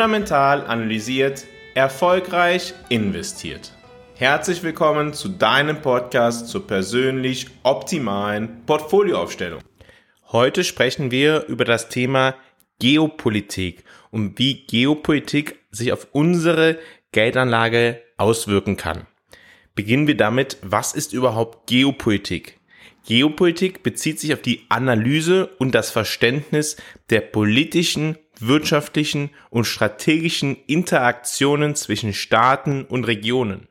fundamental analysiert, erfolgreich investiert. Herzlich willkommen zu deinem Podcast zur persönlich optimalen Portfolioaufstellung. Heute sprechen wir über das Thema Geopolitik und wie Geopolitik sich auf unsere Geldanlage auswirken kann. Beginnen wir damit, was ist überhaupt Geopolitik? Geopolitik bezieht sich auf die Analyse und das Verständnis der politischen, wirtschaftlichen und strategischen Interaktionen zwischen Staaten und Regionen,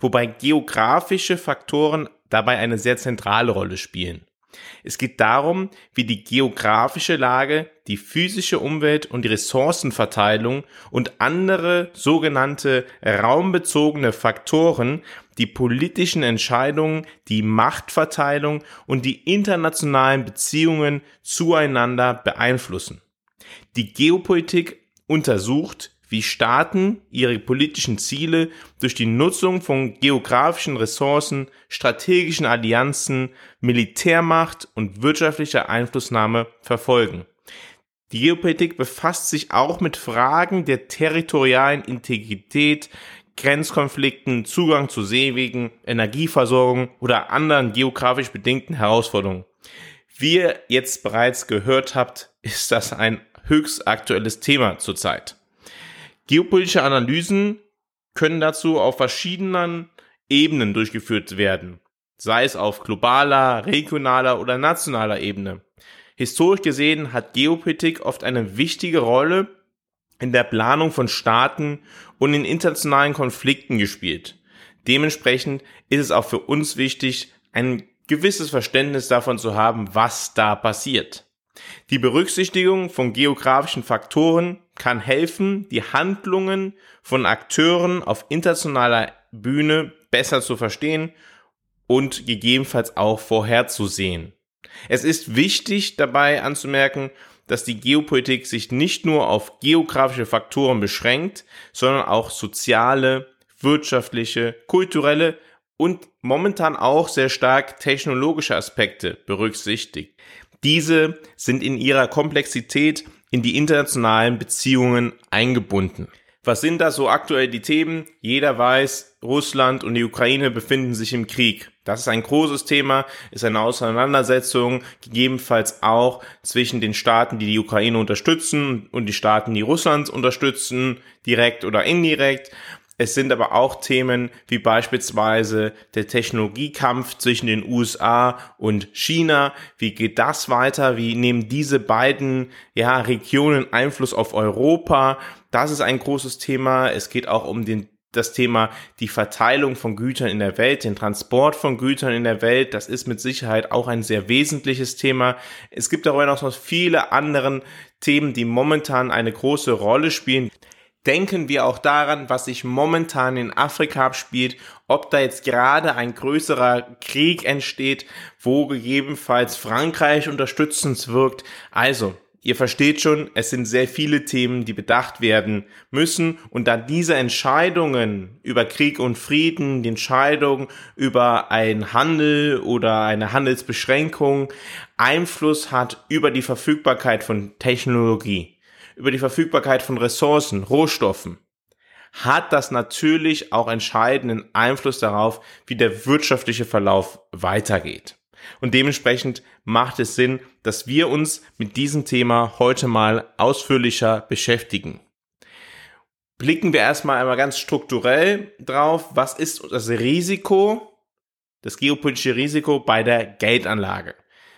wobei geografische Faktoren dabei eine sehr zentrale Rolle spielen. Es geht darum, wie die geografische Lage, die physische Umwelt und die Ressourcenverteilung und andere sogenannte raumbezogene Faktoren die politischen Entscheidungen, die Machtverteilung und die internationalen Beziehungen zueinander beeinflussen. Die Geopolitik untersucht, wie Staaten ihre politischen Ziele durch die Nutzung von geografischen Ressourcen, strategischen Allianzen, Militärmacht und wirtschaftlicher Einflussnahme verfolgen. Die Geopolitik befasst sich auch mit Fragen der territorialen Integrität, Grenzkonflikten, Zugang zu Seewegen, Energieversorgung oder anderen geografisch bedingten Herausforderungen. Wie ihr jetzt bereits gehört habt, ist das ein höchst aktuelles Thema zurzeit. Geopolitische Analysen können dazu auf verschiedenen Ebenen durchgeführt werden, sei es auf globaler, regionaler oder nationaler Ebene. Historisch gesehen hat Geopolitik oft eine wichtige Rolle in der Planung von Staaten und in internationalen Konflikten gespielt. Dementsprechend ist es auch für uns wichtig, ein gewisses Verständnis davon zu haben, was da passiert. Die Berücksichtigung von geografischen Faktoren kann helfen, die Handlungen von Akteuren auf internationaler Bühne besser zu verstehen und gegebenenfalls auch vorherzusehen. Es ist wichtig dabei anzumerken, dass die Geopolitik sich nicht nur auf geografische Faktoren beschränkt, sondern auch soziale, wirtschaftliche, kulturelle und momentan auch sehr stark technologische Aspekte berücksichtigt. Diese sind in ihrer Komplexität in die internationalen Beziehungen eingebunden. Was sind da so aktuell die Themen? Jeder weiß, Russland und die Ukraine befinden sich im Krieg. Das ist ein großes Thema, ist eine Auseinandersetzung, gegebenenfalls auch zwischen den Staaten, die die Ukraine unterstützen und die Staaten, die Russland unterstützen, direkt oder indirekt. Es sind aber auch Themen wie beispielsweise der Technologiekampf zwischen den USA und China. Wie geht das weiter? Wie nehmen diese beiden ja, Regionen Einfluss auf Europa? Das ist ein großes Thema. Es geht auch um den das Thema die Verteilung von Gütern in der Welt, den Transport von Gütern in der Welt, das ist mit Sicherheit auch ein sehr wesentliches Thema. Es gibt darüber noch viele andere Themen, die momentan eine große Rolle spielen denken wir auch daran, was sich momentan in Afrika abspielt, ob da jetzt gerade ein größerer Krieg entsteht, wo gegebenenfalls Frankreich unterstützend wirkt. Also, ihr versteht schon, es sind sehr viele Themen, die bedacht werden müssen. Und da diese Entscheidungen über Krieg und Frieden, die Entscheidung über einen Handel oder eine Handelsbeschränkung Einfluss hat über die Verfügbarkeit von Technologie über die Verfügbarkeit von Ressourcen, Rohstoffen, hat das natürlich auch entscheidenden Einfluss darauf, wie der wirtschaftliche Verlauf weitergeht. Und dementsprechend macht es Sinn, dass wir uns mit diesem Thema heute mal ausführlicher beschäftigen. Blicken wir erstmal einmal ganz strukturell drauf, was ist das Risiko, das geopolitische Risiko bei der Geldanlage.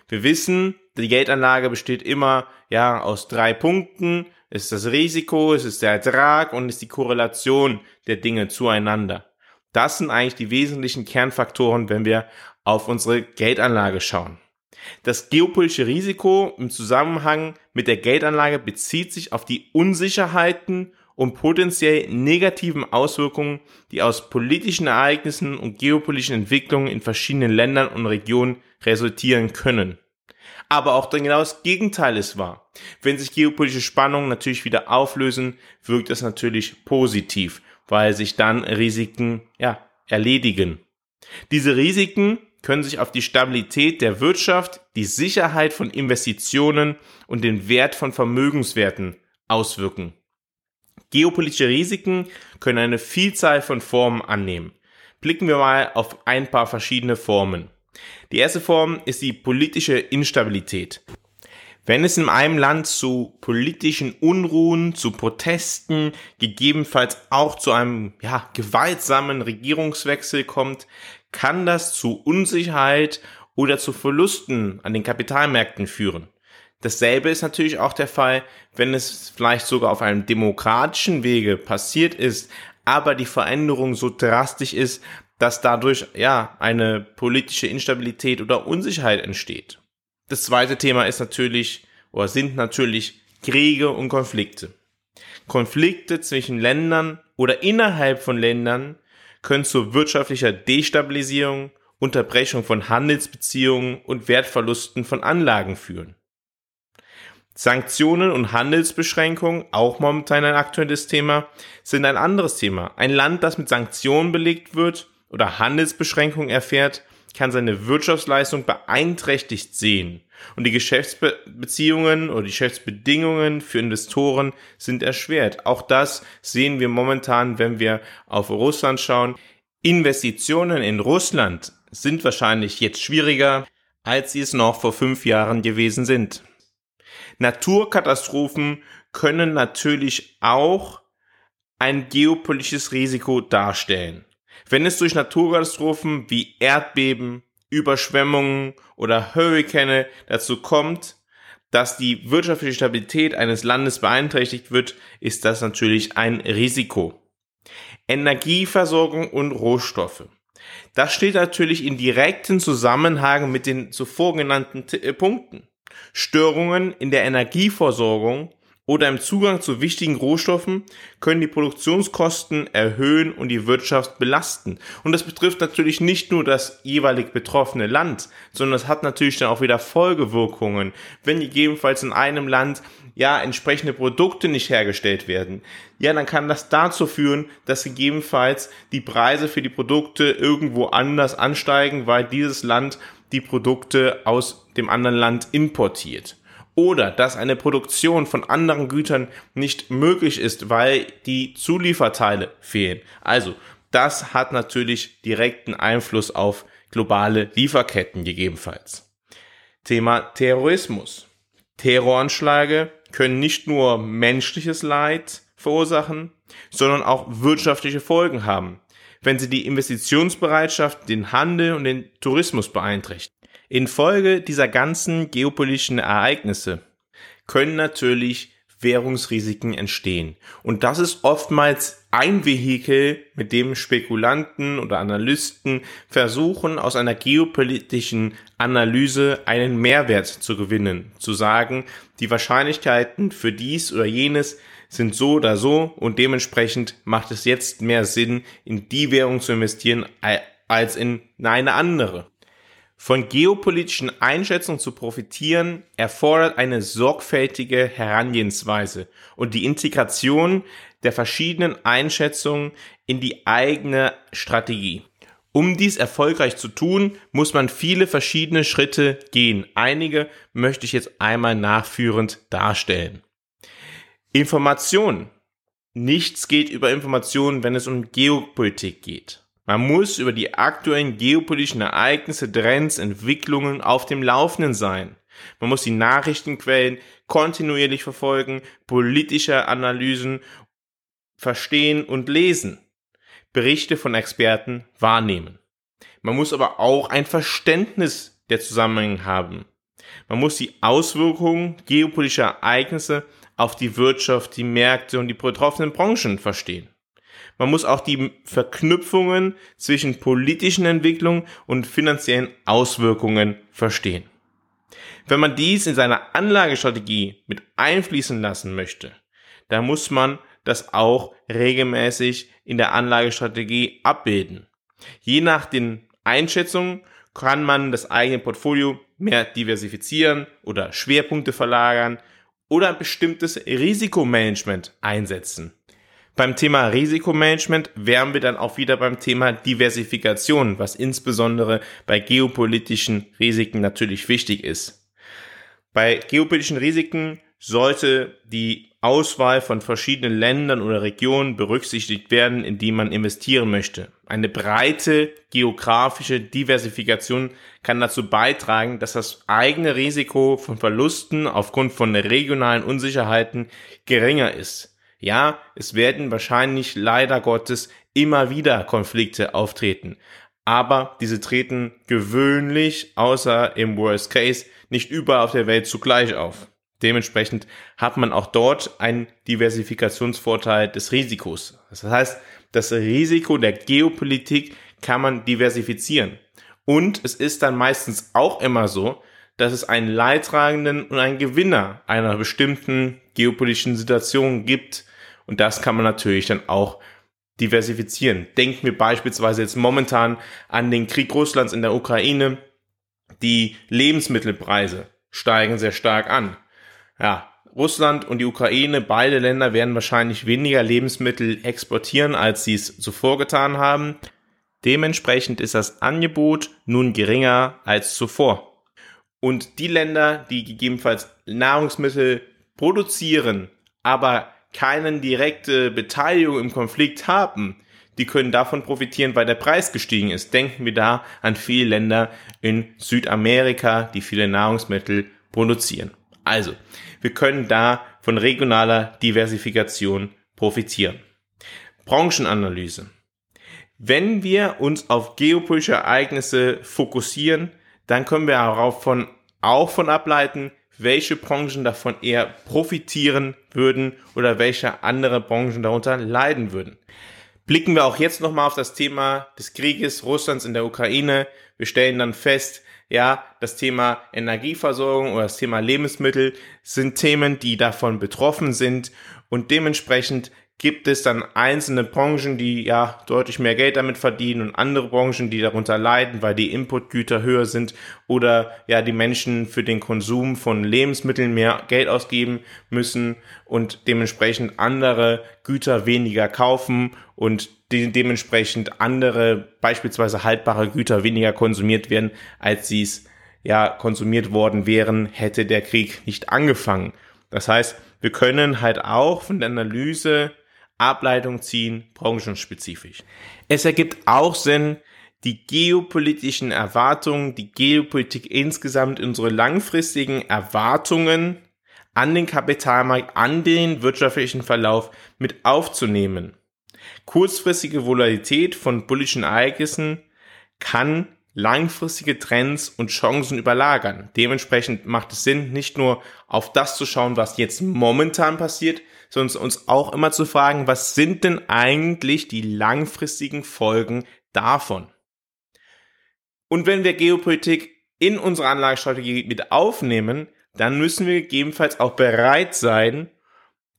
Wir wissen, die Geldanlage besteht immer ja aus drei Punkten. Ist das Risiko, es ist der Ertrag und es ist die Korrelation der Dinge zueinander. Das sind eigentlich die wesentlichen Kernfaktoren, wenn wir auf unsere Geldanlage schauen. Das geopolitische Risiko im Zusammenhang mit der Geldanlage bezieht sich auf die Unsicherheiten und potenziell negativen Auswirkungen, die aus politischen Ereignissen und geopolitischen Entwicklungen in verschiedenen Ländern und Regionen resultieren können aber auch dann genau das Gegenteil ist wahr. Wenn sich geopolitische Spannungen natürlich wieder auflösen, wirkt es natürlich positiv, weil sich dann Risiken, ja, erledigen. Diese Risiken können sich auf die Stabilität der Wirtschaft, die Sicherheit von Investitionen und den Wert von Vermögenswerten auswirken. Geopolitische Risiken können eine Vielzahl von Formen annehmen. Blicken wir mal auf ein paar verschiedene Formen. Die erste Form ist die politische Instabilität. Wenn es in einem Land zu politischen Unruhen, zu Protesten, gegebenenfalls auch zu einem ja, gewaltsamen Regierungswechsel kommt, kann das zu Unsicherheit oder zu Verlusten an den Kapitalmärkten führen. Dasselbe ist natürlich auch der Fall, wenn es vielleicht sogar auf einem demokratischen Wege passiert ist, aber die Veränderung so drastisch ist, dass dadurch ja eine politische Instabilität oder Unsicherheit entsteht. Das zweite Thema ist natürlich oder sind natürlich Kriege und Konflikte. Konflikte zwischen Ländern oder innerhalb von Ländern können zu wirtschaftlicher Destabilisierung, Unterbrechung von Handelsbeziehungen und Wertverlusten von Anlagen führen. Sanktionen und Handelsbeschränkungen, auch momentan ein aktuelles Thema, sind ein anderes Thema. Ein Land, das mit Sanktionen belegt wird oder Handelsbeschränkungen erfährt, kann seine Wirtschaftsleistung beeinträchtigt sehen. Und die Geschäftsbeziehungen oder die Geschäftsbedingungen für Investoren sind erschwert. Auch das sehen wir momentan, wenn wir auf Russland schauen. Investitionen in Russland sind wahrscheinlich jetzt schwieriger, als sie es noch vor fünf Jahren gewesen sind. Naturkatastrophen können natürlich auch ein geopolitisches Risiko darstellen. Wenn es durch Naturkatastrophen wie Erdbeben, Überschwemmungen oder Hurrikane dazu kommt, dass die wirtschaftliche Stabilität eines Landes beeinträchtigt wird, ist das natürlich ein Risiko. Energieversorgung und Rohstoffe. Das steht natürlich in direkten Zusammenhang mit den zuvor genannten äh, Punkten. Störungen in der Energieversorgung oder im Zugang zu wichtigen Rohstoffen können die Produktionskosten erhöhen und die Wirtschaft belasten. Und das betrifft natürlich nicht nur das jeweilig betroffene Land, sondern es hat natürlich dann auch wieder Folgewirkungen, wenn gegebenenfalls in einem Land ja entsprechende Produkte nicht hergestellt werden. Ja, dann kann das dazu führen, dass gegebenenfalls die Preise für die Produkte irgendwo anders ansteigen, weil dieses Land die Produkte aus dem anderen Land importiert. Oder dass eine Produktion von anderen Gütern nicht möglich ist, weil die Zulieferteile fehlen. Also, das hat natürlich direkten Einfluss auf globale Lieferketten gegebenenfalls. Thema Terrorismus. Terroranschläge können nicht nur menschliches Leid verursachen, sondern auch wirtschaftliche Folgen haben wenn sie die Investitionsbereitschaft, den Handel und den Tourismus beeinträchtigen. Infolge dieser ganzen geopolitischen Ereignisse können natürlich Währungsrisiken entstehen. Und das ist oftmals ein Vehikel, mit dem Spekulanten oder Analysten versuchen, aus einer geopolitischen Analyse einen Mehrwert zu gewinnen. Zu sagen, die Wahrscheinlichkeiten für dies oder jenes sind so oder so und dementsprechend macht es jetzt mehr Sinn, in die Währung zu investieren als in eine andere. Von geopolitischen Einschätzungen zu profitieren erfordert eine sorgfältige Herangehensweise und die Integration der verschiedenen Einschätzungen in die eigene Strategie. Um dies erfolgreich zu tun, muss man viele verschiedene Schritte gehen. Einige möchte ich jetzt einmal nachführend darstellen. Information. Nichts geht über Informationen, wenn es um Geopolitik geht. Man muss über die aktuellen geopolitischen Ereignisse, Trends, Entwicklungen auf dem Laufenden sein. Man muss die Nachrichtenquellen kontinuierlich verfolgen, politische Analysen verstehen und lesen, Berichte von Experten wahrnehmen. Man muss aber auch ein Verständnis der Zusammenhänge haben. Man muss die Auswirkungen geopolitischer Ereignisse auf die Wirtschaft, die Märkte und die betroffenen Branchen verstehen. Man muss auch die Verknüpfungen zwischen politischen Entwicklungen und finanziellen Auswirkungen verstehen. Wenn man dies in seiner Anlagestrategie mit einfließen lassen möchte, dann muss man das auch regelmäßig in der Anlagestrategie abbilden. Je nach den Einschätzungen kann man das eigene Portfolio mehr diversifizieren oder Schwerpunkte verlagern oder ein bestimmtes Risikomanagement einsetzen. Beim Thema Risikomanagement wären wir dann auch wieder beim Thema Diversifikation, was insbesondere bei geopolitischen Risiken natürlich wichtig ist. Bei geopolitischen Risiken sollte die Auswahl von verschiedenen Ländern oder Regionen berücksichtigt werden, in die man investieren möchte. Eine breite geografische Diversifikation kann dazu beitragen, dass das eigene Risiko von Verlusten aufgrund von regionalen Unsicherheiten geringer ist. Ja, es werden wahrscheinlich leider Gottes immer wieder Konflikte auftreten. Aber diese treten gewöhnlich, außer im Worst Case, nicht überall auf der Welt zugleich auf. Dementsprechend hat man auch dort einen Diversifikationsvorteil des Risikos. Das heißt, das Risiko der Geopolitik kann man diversifizieren. Und es ist dann meistens auch immer so, dass es einen Leidtragenden und einen Gewinner einer bestimmten geopolitischen Situation gibt. Und das kann man natürlich dann auch diversifizieren. Denken wir beispielsweise jetzt momentan an den Krieg Russlands in der Ukraine. Die Lebensmittelpreise steigen sehr stark an. Ja, Russland und die Ukraine, beide Länder werden wahrscheinlich weniger Lebensmittel exportieren, als sie es zuvor getan haben. Dementsprechend ist das Angebot nun geringer als zuvor. Und die Länder, die gegebenenfalls Nahrungsmittel produzieren, aber keine direkte Beteiligung im Konflikt haben, die können davon profitieren, weil der Preis gestiegen ist. Denken wir da an viele Länder in Südamerika, die viele Nahrungsmittel produzieren. Also, wir können da von regionaler Diversifikation profitieren. Branchenanalyse. Wenn wir uns auf geopolitische Ereignisse fokussieren, dann können wir darauf von, auch von ableiten, welche Branchen davon eher profitieren würden oder welche andere Branchen darunter leiden würden. Blicken wir auch jetzt nochmal auf das Thema des Krieges Russlands in der Ukraine. Wir stellen dann fest, ja, das Thema Energieversorgung oder das Thema Lebensmittel sind Themen, die davon betroffen sind und dementsprechend gibt es dann einzelne Branchen, die ja deutlich mehr Geld damit verdienen und andere Branchen, die darunter leiden, weil die Inputgüter höher sind oder ja die Menschen für den Konsum von Lebensmitteln mehr Geld ausgeben müssen und dementsprechend andere Güter weniger kaufen und de dementsprechend andere beispielsweise haltbare Güter weniger konsumiert werden, als sie es ja konsumiert worden wären, hätte der Krieg nicht angefangen. Das heißt, wir können halt auch von der Analyse Ableitung ziehen, branchenspezifisch. Es ergibt auch Sinn, die geopolitischen Erwartungen, die Geopolitik insgesamt, unsere langfristigen Erwartungen an den Kapitalmarkt, an den wirtschaftlichen Verlauf mit aufzunehmen. Kurzfristige Volatilität von politischen Ereignissen kann langfristige Trends und Chancen überlagern. Dementsprechend macht es Sinn, nicht nur auf das zu schauen, was jetzt momentan passiert, sondern uns auch immer zu fragen, was sind denn eigentlich die langfristigen Folgen davon? Und wenn wir Geopolitik in unsere Anlagestrategie mit aufnehmen, dann müssen wir gegebenenfalls auch bereit sein,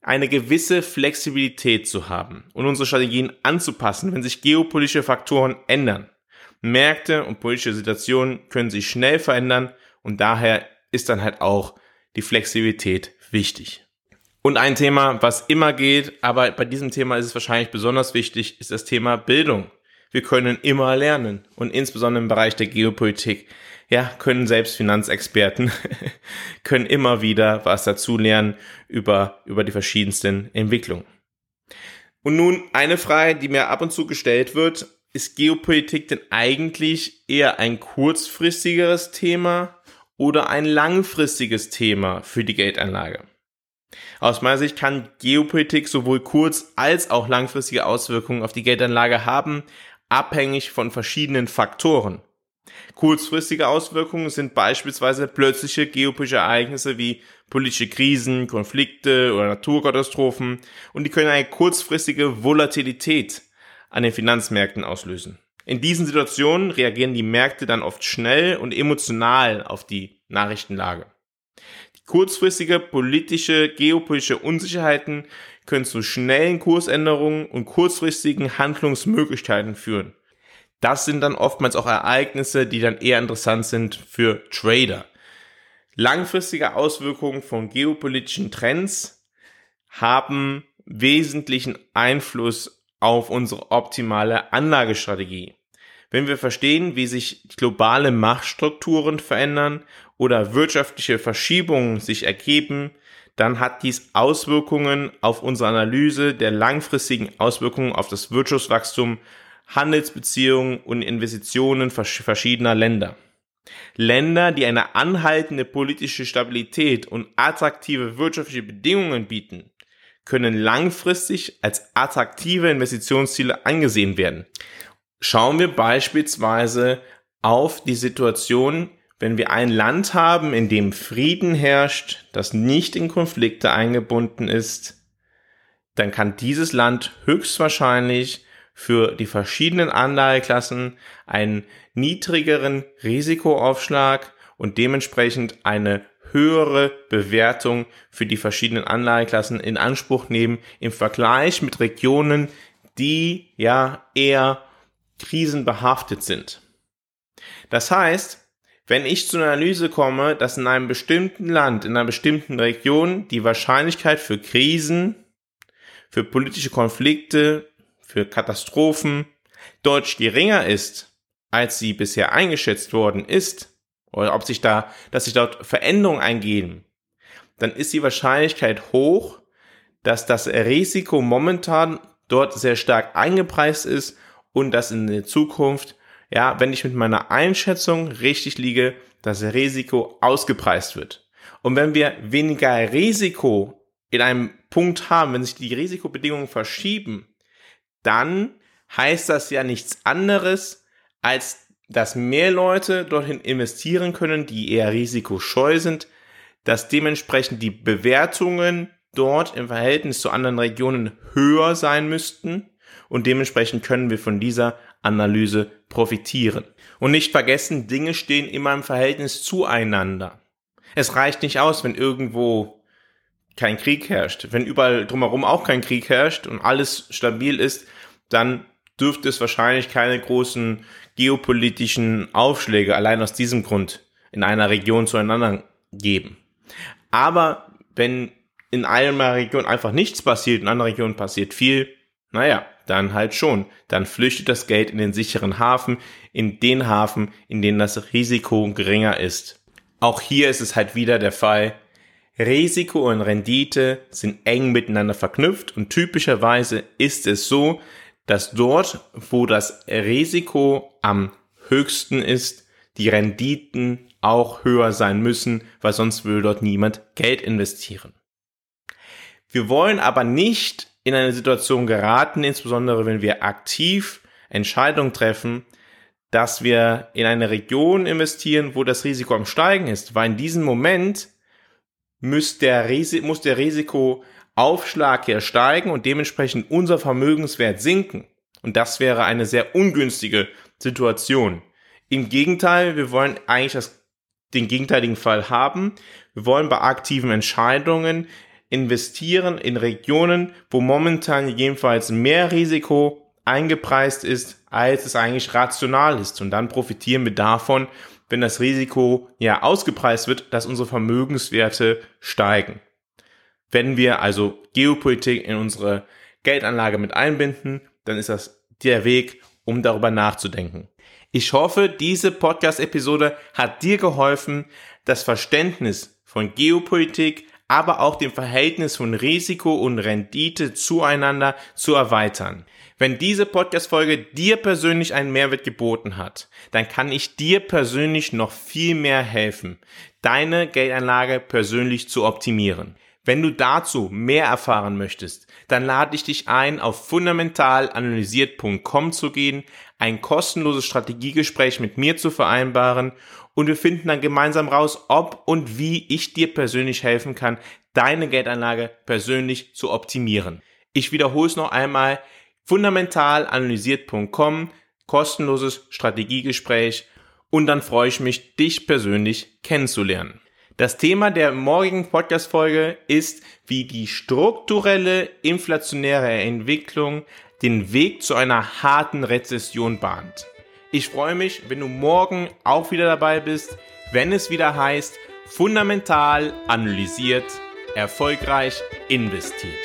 eine gewisse Flexibilität zu haben und unsere Strategien anzupassen, wenn sich geopolitische Faktoren ändern. Märkte und politische Situationen können sich schnell verändern und daher ist dann halt auch die Flexibilität wichtig. Und ein Thema, was immer geht, aber bei diesem Thema ist es wahrscheinlich besonders wichtig, ist das Thema Bildung. Wir können immer lernen und insbesondere im Bereich der Geopolitik, ja, können selbst Finanzexperten können immer wieder was dazu lernen über, über die verschiedensten Entwicklungen. Und nun eine Frage, die mir ab und zu gestellt wird, ist Geopolitik denn eigentlich eher ein kurzfristigeres Thema oder ein langfristiges Thema für die Geldanlage? Aus meiner Sicht kann Geopolitik sowohl kurz- als auch langfristige Auswirkungen auf die Geldanlage haben, abhängig von verschiedenen Faktoren. Kurzfristige Auswirkungen sind beispielsweise plötzliche geopolitische Ereignisse wie politische Krisen, Konflikte oder Naturkatastrophen und die können eine kurzfristige Volatilität an den Finanzmärkten auslösen. In diesen Situationen reagieren die Märkte dann oft schnell und emotional auf die Nachrichtenlage. Kurzfristige politische, geopolitische Unsicherheiten können zu schnellen Kursänderungen und kurzfristigen Handlungsmöglichkeiten führen. Das sind dann oftmals auch Ereignisse, die dann eher interessant sind für Trader. Langfristige Auswirkungen von geopolitischen Trends haben wesentlichen Einfluss auf unsere optimale Anlagestrategie. Wenn wir verstehen, wie sich globale Machtstrukturen verändern oder wirtschaftliche Verschiebungen sich ergeben, dann hat dies Auswirkungen auf unsere Analyse der langfristigen Auswirkungen auf das Wirtschaftswachstum, Handelsbeziehungen und Investitionen verschiedener Länder. Länder, die eine anhaltende politische Stabilität und attraktive wirtschaftliche Bedingungen bieten, können langfristig als attraktive Investitionsziele angesehen werden. Schauen wir beispielsweise auf die Situation wenn wir ein Land haben, in dem Frieden herrscht, das nicht in Konflikte eingebunden ist, dann kann dieses Land höchstwahrscheinlich für die verschiedenen Anleiheklassen einen niedrigeren Risikoaufschlag und dementsprechend eine höhere Bewertung für die verschiedenen Anleiheklassen in Anspruch nehmen im Vergleich mit Regionen, die ja eher krisenbehaftet sind. Das heißt, wenn ich zu einer Analyse komme, dass in einem bestimmten Land, in einer bestimmten Region die Wahrscheinlichkeit für Krisen, für politische Konflikte, für Katastrophen deutlich geringer ist, als sie bisher eingeschätzt worden ist, oder ob sich da, dass sich dort Veränderungen eingehen, dann ist die Wahrscheinlichkeit hoch, dass das Risiko momentan dort sehr stark eingepreist ist und dass in der Zukunft ja, wenn ich mit meiner Einschätzung richtig liege, das Risiko ausgepreist wird. Und wenn wir weniger Risiko in einem Punkt haben, wenn sich die Risikobedingungen verschieben, dann heißt das ja nichts anderes, als dass mehr Leute dorthin investieren können, die eher risikoscheu sind, dass dementsprechend die Bewertungen dort im Verhältnis zu anderen Regionen höher sein müssten und dementsprechend können wir von dieser Analyse profitieren. Und nicht vergessen, Dinge stehen immer im Verhältnis zueinander. Es reicht nicht aus, wenn irgendwo kein Krieg herrscht. Wenn überall drumherum auch kein Krieg herrscht und alles stabil ist, dann dürfte es wahrscheinlich keine großen geopolitischen Aufschläge allein aus diesem Grund in einer Region zueinander geben. Aber wenn in einer Region einfach nichts passiert, in einer Region passiert viel, naja, dann halt schon. Dann flüchtet das Geld in den sicheren Hafen, in den Hafen, in dem das Risiko geringer ist. Auch hier ist es halt wieder der Fall. Risiko und Rendite sind eng miteinander verknüpft und typischerweise ist es so, dass dort, wo das Risiko am höchsten ist, die Renditen auch höher sein müssen, weil sonst würde dort niemand Geld investieren. Wir wollen aber nicht in eine Situation geraten, insbesondere wenn wir aktiv Entscheidungen treffen, dass wir in eine Region investieren, wo das Risiko am Steigen ist, weil in diesem Moment muss der, Risi muss der Risikoaufschlag hier steigen und dementsprechend unser Vermögenswert sinken. Und das wäre eine sehr ungünstige Situation. Im Gegenteil, wir wollen eigentlich das, den gegenteiligen Fall haben. Wir wollen bei aktiven Entscheidungen investieren in Regionen, wo momentan jedenfalls mehr Risiko eingepreist ist, als es eigentlich rational ist. Und dann profitieren wir davon, wenn das Risiko ja ausgepreist wird, dass unsere Vermögenswerte steigen. Wenn wir also Geopolitik in unsere Geldanlage mit einbinden, dann ist das der Weg, um darüber nachzudenken. Ich hoffe, diese Podcast-Episode hat dir geholfen, das Verständnis von Geopolitik aber auch dem Verhältnis von Risiko und Rendite zueinander zu erweitern. Wenn diese Podcast-Folge dir persönlich einen Mehrwert geboten hat, dann kann ich dir persönlich noch viel mehr helfen, deine Geldanlage persönlich zu optimieren. Wenn du dazu mehr erfahren möchtest, dann lade ich dich ein, auf fundamentalanalysiert.com zu gehen, ein kostenloses Strategiegespräch mit mir zu vereinbaren und wir finden dann gemeinsam raus, ob und wie ich dir persönlich helfen kann, deine Geldanlage persönlich zu optimieren. Ich wiederhole es noch einmal, fundamentalanalysiert.com, kostenloses Strategiegespräch und dann freue ich mich, dich persönlich kennenzulernen. Das Thema der morgigen Podcast-Folge ist, wie die strukturelle inflationäre Entwicklung den Weg zu einer harten Rezession bahnt. Ich freue mich, wenn du morgen auch wieder dabei bist, wenn es wieder heißt, fundamental analysiert, erfolgreich investiert.